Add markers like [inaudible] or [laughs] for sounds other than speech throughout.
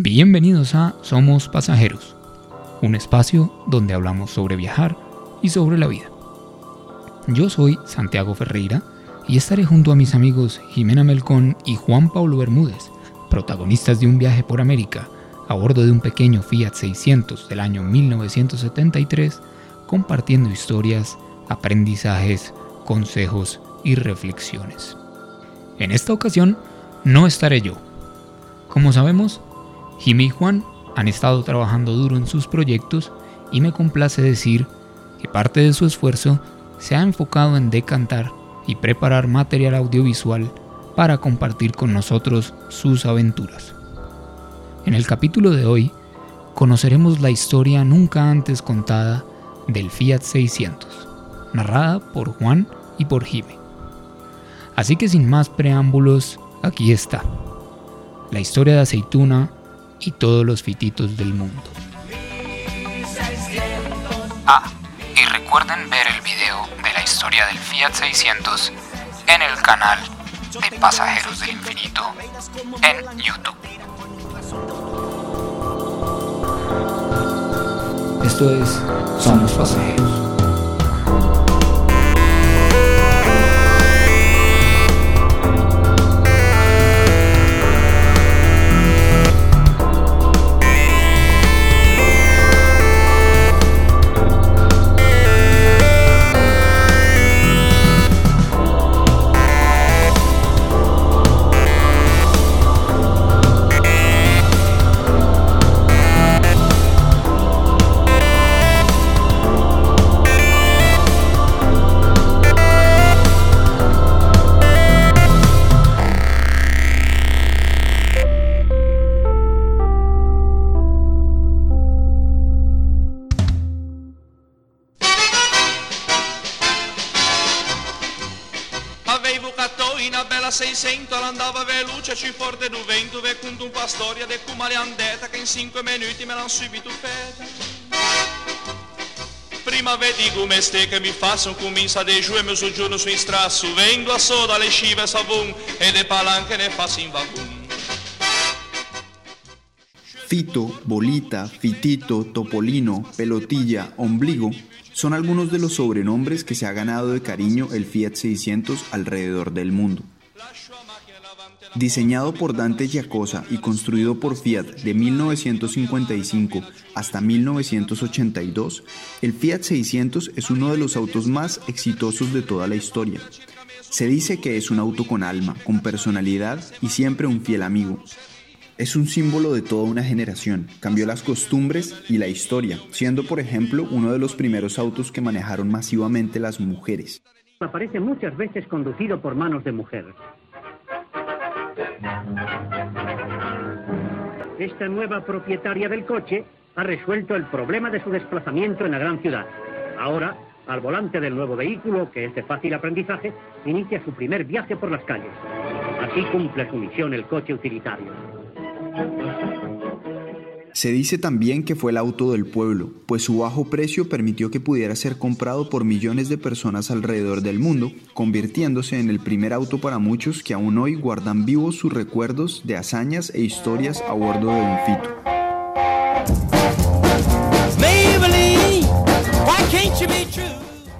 Bienvenidos a Somos Pasajeros, un espacio donde hablamos sobre viajar y sobre la vida. Yo soy Santiago Ferreira y estaré junto a mis amigos Jimena Melcón y Juan Pablo Bermúdez, protagonistas de un viaje por América a bordo de un pequeño Fiat 600 del año 1973, compartiendo historias, aprendizajes, consejos y reflexiones. En esta ocasión no estaré yo. Como sabemos, Jimmy y Juan han estado trabajando duro en sus proyectos y me complace decir que parte de su esfuerzo se ha enfocado en decantar y preparar material audiovisual para compartir con nosotros sus aventuras. En el capítulo de hoy conoceremos la historia nunca antes contada del Fiat 600, narrada por Juan y por Jimmy. Así que sin más preámbulos, aquí está, la historia de Aceituna y todos los fititos del mundo. Ah, y recuerden ver el video de la historia del Fiat 600 en el canal de Pasajeros del Infinito en YouTube. Esto es Somos Pasajeros. Bella 600 andava veloce ci forte du vento ve conto un po' storia de come le andata che in 5 minuti me l'han subito feta prima vedi come ste che mi faccio comincia de giù e mi soggiorno su in strasso vengo a soda le scive savon e le palanche ne faccio in vagone Fito, bolita, fitito, topolino, pelotilla, ombligo son algunos de los sobrenombres que se ha ganado de cariño el Fiat 600 alrededor del mundo. Diseñado por Dante Giacosa y construido por Fiat de 1955 hasta 1982, el Fiat 600 es uno de los autos más exitosos de toda la historia. Se dice que es un auto con alma, con personalidad y siempre un fiel amigo. Es un símbolo de toda una generación, cambió las costumbres y la historia, siendo por ejemplo uno de los primeros autos que manejaron masivamente las mujeres. Aparece muchas veces conducido por manos de mujer. Esta nueva propietaria del coche ha resuelto el problema de su desplazamiento en la gran ciudad. Ahora, al volante del nuevo vehículo, que es de fácil aprendizaje, inicia su primer viaje por las calles. Así cumple su misión el coche utilitario. Se dice también que fue el auto del pueblo, pues su bajo precio permitió que pudiera ser comprado por millones de personas alrededor del mundo, convirtiéndose en el primer auto para muchos que aún hoy guardan vivos sus recuerdos de hazañas e historias a bordo de un fito.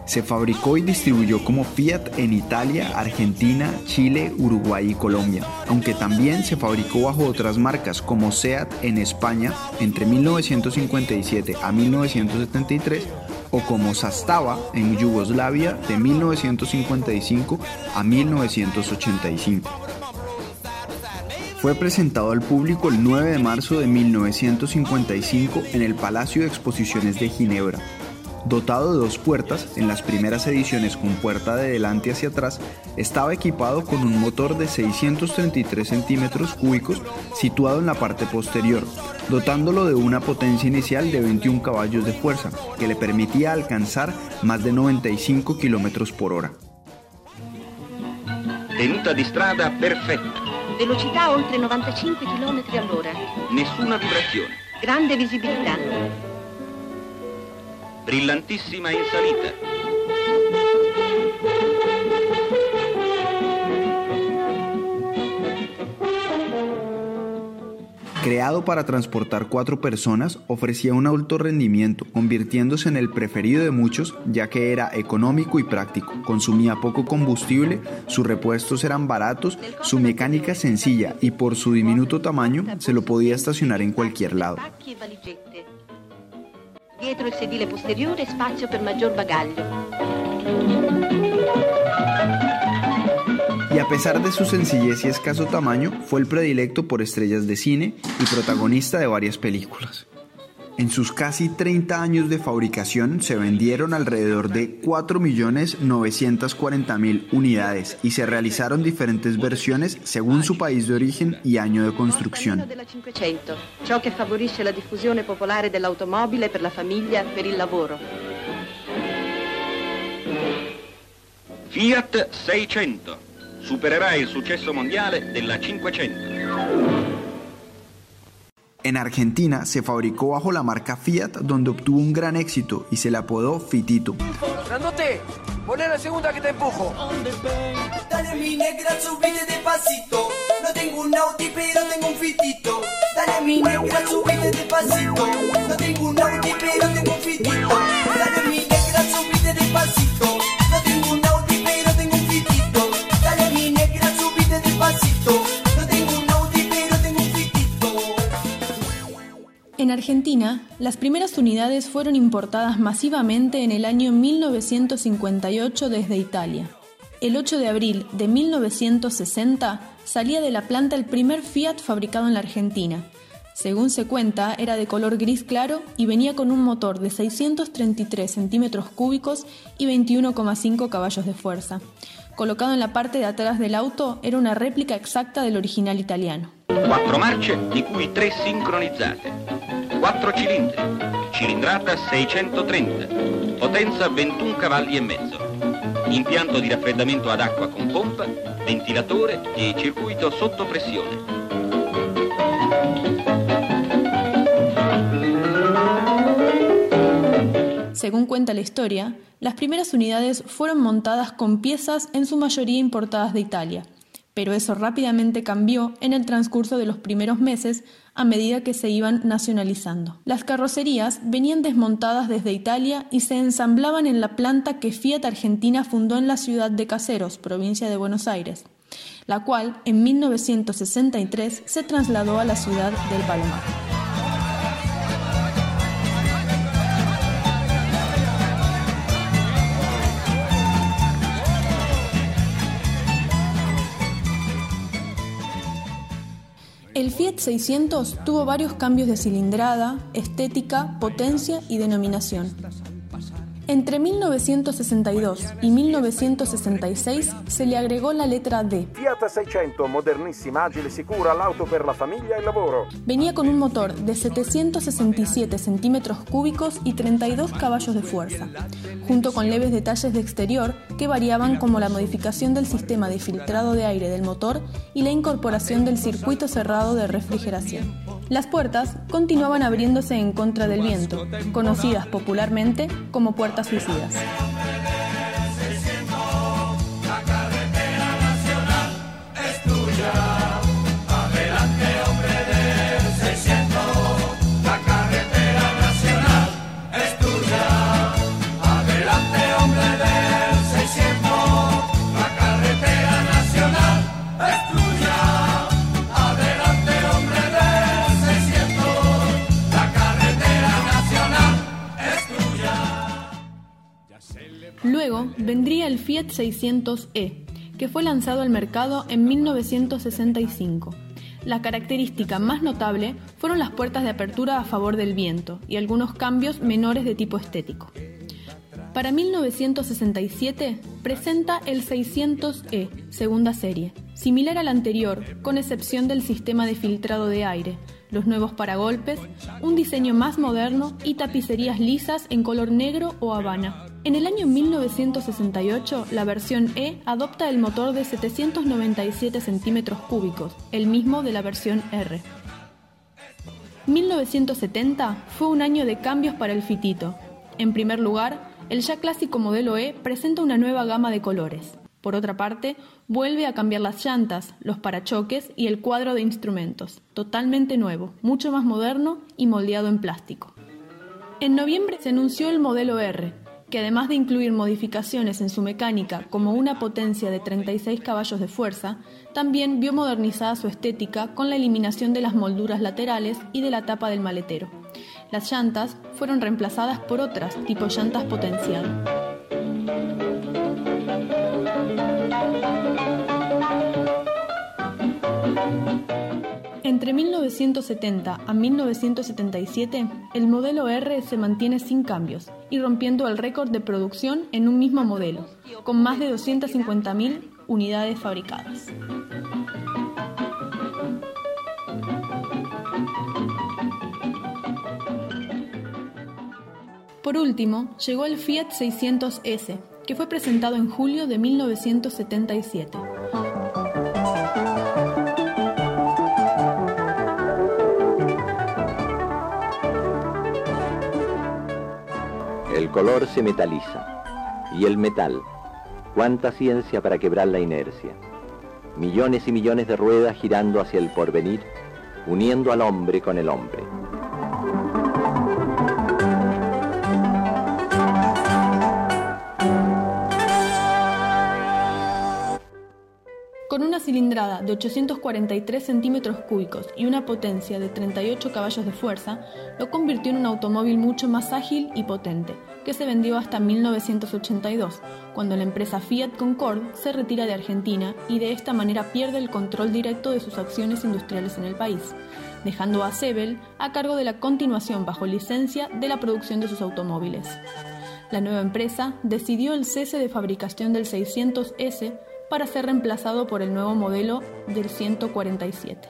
Se fabricó y distribuyó como Fiat en Italia, Argentina, Chile, Uruguay y Colombia, aunque también se fabricó bajo otras marcas como Seat en España entre 1957 a 1973 o como Sastava en Yugoslavia de 1955 a 1985. Fue presentado al público el 9 de marzo de 1955 en el Palacio de Exposiciones de Ginebra, Dotado de dos puertas, en las primeras ediciones con puerta de delante hacia atrás, estaba equipado con un motor de 633 centímetros cúbicos situado en la parte posterior, dotándolo de una potencia inicial de 21 caballos de fuerza, que le permitía alcanzar más de 95 kilómetros por hora. Tenuta di strada perfetta. Velocità oltre 95 km all'ora. Nessuna vibrazione. Grande visibilità. Brillantissima in salita. Creado para transportar cuatro personas, ofrecía un alto rendimiento, convirtiéndose en el preferido de muchos ya que era económico y práctico, consumía poco combustible, sus repuestos eran baratos, su mecánica sencilla y por su diminuto tamaño se lo podía estacionar en cualquier lado. Dietro il sedile posteriore spazio per maggior bagaglio. Y a pesar de su sencillez y escaso tamaño, fue el predilecto por estrellas de cine y protagonista de varias películas. En sus casi 30 años de fabricación se vendieron alrededor de 4.940.000 unidades y se realizaron diferentes versiones según su país de origen y año de construcción. della 500, ciò che favorisce la diffusione popolare dell'automobile per la famiglia, per il lavoro. Fiat 600 supererà il successo mondiale della 500. En Argentina se fabricó bajo la marca Fiat donde obtuvo un gran éxito y se le apodó Fitito. Grandote, poné la segunda que te empujo. Dale mi negra, subite despacito. No tengo un Audi, pero tengo un fitito. Dale mi negra, subite despacito. No tengo un Audi, pero tengo un fitito. Dale mi negra, subite despacito. Argentina, las primeras unidades fueron importadas masivamente en el año 1958 desde Italia. El 8 de abril de 1960 salía de la planta el primer Fiat fabricado en la Argentina. Según se cuenta, era de color gris claro y venía con un motor de 633 centímetros cúbicos y 21,5 caballos de fuerza. Colocado en la parte de atrás del auto, era una réplica exacta del original italiano. Quattro marce, di cui tre sincronizzate. Quattro cilindri, cilindrata 630, potenza 21 cavalli e mezzo. Impianto di raffreddamento ad acqua con pompa, ventilatore e circuito sotto pressione. Según cuenta la historia, las primeras unidades fueron montadas con piezas en su mayoría importadas de Italia, pero eso rápidamente cambió en el transcurso de los primeros meses a medida que se iban nacionalizando. Las carrocerías venían desmontadas desde Italia y se ensamblaban en la planta que Fiat Argentina fundó en la ciudad de Caseros, provincia de Buenos Aires, la cual en 1963 se trasladó a la ciudad del Palomar. El Fiat 600 tuvo varios cambios de cilindrada, estética, potencia y denominación. Entre 1962 y 1966 se le agregó la letra D. Fiat 600, modernissima, agile, sicura, l'auto per la famiglia e il lavoro. Venía con un motor de 767 centímetros cúbicos y 32 caballos de fuerza, junto con leves detalles de exterior que variaban como la modificación del sistema de filtrado de aire del motor y la incorporación del circuito cerrado de refrigeración. Las puertas continuaban abriéndose en contra del viento, conocidas popularmente como puertas suicidas. Luego vendría el Fiat 600e, que fue lanzado al mercado en 1965. La característica más notable fueron las puertas de apertura a favor del viento y algunos cambios menores de tipo estético. Para 1967 presenta el 600e, segunda serie, similar al anterior, con excepción del sistema de filtrado de aire, los nuevos paragolpes, un diseño más moderno y tapicerías lisas en color negro o habana. En el año 1968, la versión E adopta el motor de 797 centímetros cúbicos, el mismo de la versión R. 1970 fue un año de cambios para el fitito. En primer lugar, el ya clásico modelo E presenta una nueva gama de colores. Por otra parte, vuelve a cambiar las llantas, los parachoques y el cuadro de instrumentos, totalmente nuevo, mucho más moderno y moldeado en plástico. En noviembre se anunció el modelo R, que además de incluir modificaciones en su mecánica como una potencia de 36 caballos de fuerza, también vio modernizada su estética con la eliminación de las molduras laterales y de la tapa del maletero. Las llantas fueron reemplazadas por otras tipo llantas potencial. Entre 1970 a 1977, el modelo R se mantiene sin cambios y rompiendo el récord de producción en un mismo modelo, con más de 250.000 unidades fabricadas. Por último, llegó el Fiat 600S, que fue presentado en julio de 1977. Color se metaliza. Y el metal, cuánta ciencia para quebrar la inercia. Millones y millones de ruedas girando hacia el porvenir, uniendo al hombre con el hombre. Cilindrada de 843 centímetros cúbicos y una potencia de 38 caballos de fuerza, lo convirtió en un automóvil mucho más ágil y potente, que se vendió hasta 1982, cuando la empresa Fiat Concord se retira de Argentina y de esta manera pierde el control directo de sus acciones industriales en el país, dejando a Sebel a cargo de la continuación bajo licencia de la producción de sus automóviles. La nueva empresa decidió el cese de fabricación del 600S para ser reemplazado por el nuevo modelo del 147.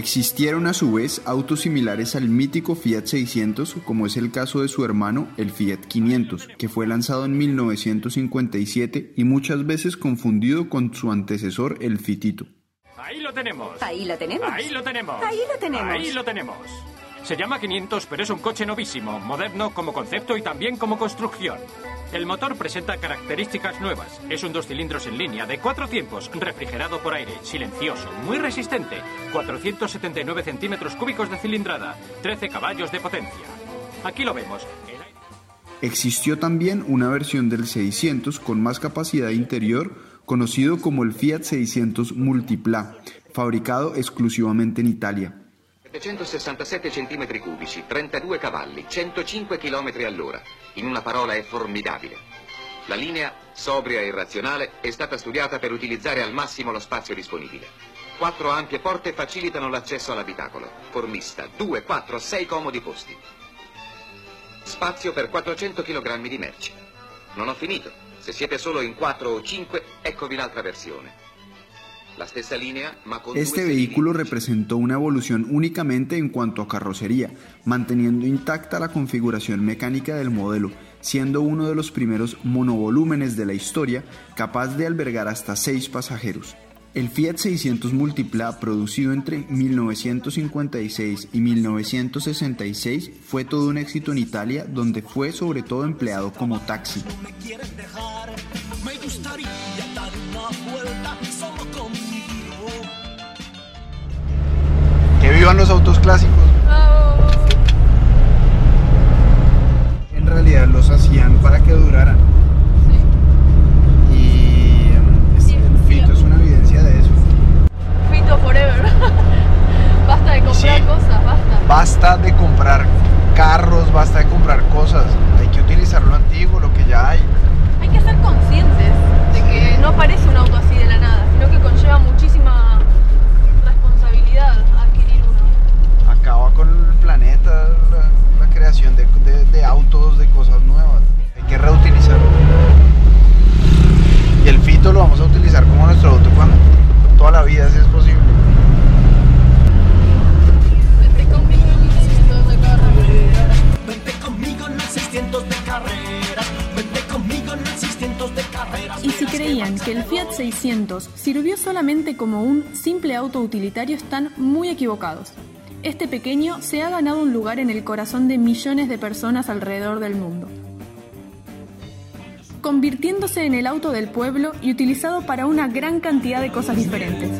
Existieron a su vez autos similares al mítico Fiat 600, como es el caso de su hermano, el Fiat 500, que fue lanzado en 1957 y muchas veces confundido con su antecesor, el Fitito. Ahí lo tenemos. Ahí lo tenemos. Ahí lo tenemos. Ahí lo tenemos. Ahí lo tenemos. Se llama 500, pero es un coche novísimo, moderno como concepto y también como construcción. El motor presenta características nuevas. Es un dos cilindros en línea de cuatro tiempos, refrigerado por aire, silencioso, muy resistente, 479 centímetros cúbicos de cilindrada, 13 caballos de potencia. Aquí lo vemos. Existió también una versión del 600 con más capacidad interior, conocido como el Fiat 600 Multipla, fabricado exclusivamente en Italia. 767 centimetri cubici, 32 cavalli, 105 km all'ora. In una parola è formidabile. La linea, sobria e razionale, è stata studiata per utilizzare al massimo lo spazio disponibile. Quattro ampie porte facilitano l'accesso all'abitacolo. Formista, 2, 4, 6 comodi posti. Spazio per 400 kg di merci. Non ho finito. Se siete solo in 4 o 5, eccovi l'altra versione. Este vehículo representó una evolución únicamente en cuanto a carrocería, manteniendo intacta la configuración mecánica del modelo, siendo uno de los primeros monovolúmenes de la historia capaz de albergar hasta 6 pasajeros. El Fiat 600 Multipla, producido entre 1956 y 1966, fue todo un éxito en Italia, donde fue sobre todo empleado como taxi. Me ¡Que vivan los autos clásicos! En realidad los hacían para que duraran. Y Fito es una evidencia de eso. Fito Forever. [laughs] basta de comprar cosas, basta. Basta de comprar carros, basta de comprar cosas. Hay que utilizar lo antiguo, lo que ya hay. Hay que ser conscientes de que no aparece un auto así de la nada, sino que conlleva muchísima sirvió solamente como un simple auto utilitario están muy equivocados. Este pequeño se ha ganado un lugar en el corazón de millones de personas alrededor del mundo. Convirtiéndose en el auto del pueblo y utilizado para una gran cantidad de cosas diferentes.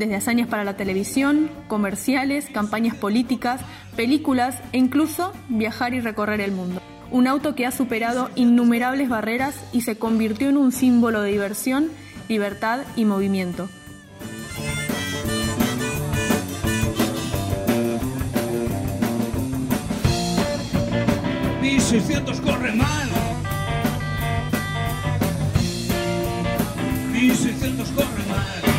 Desde hazañas para la televisión, comerciales, campañas políticas, películas e incluso viajar y recorrer el mundo. Un auto que ha superado innumerables barreras y se convirtió en un símbolo de diversión, libertad y movimiento. ¡1600 corre mal! ¡1600 corre mal!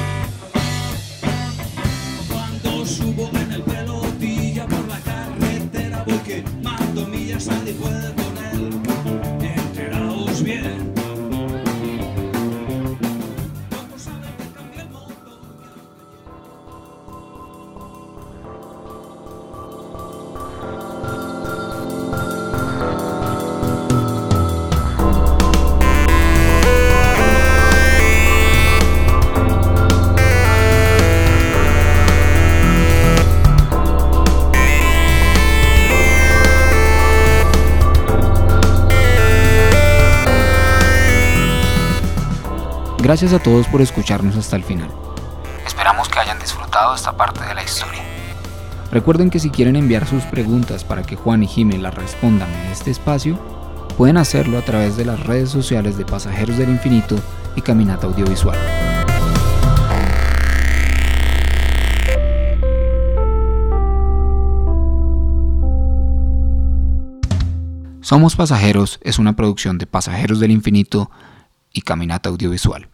Gracias a todos por escucharnos hasta el final. Esperamos que hayan disfrutado esta parte de la historia. Recuerden que si quieren enviar sus preguntas para que Juan y Jimmy las respondan en este espacio, pueden hacerlo a través de las redes sociales de Pasajeros del Infinito y Caminata Audiovisual. Somos Pasajeros es una producción de Pasajeros del Infinito y Caminata Audiovisual.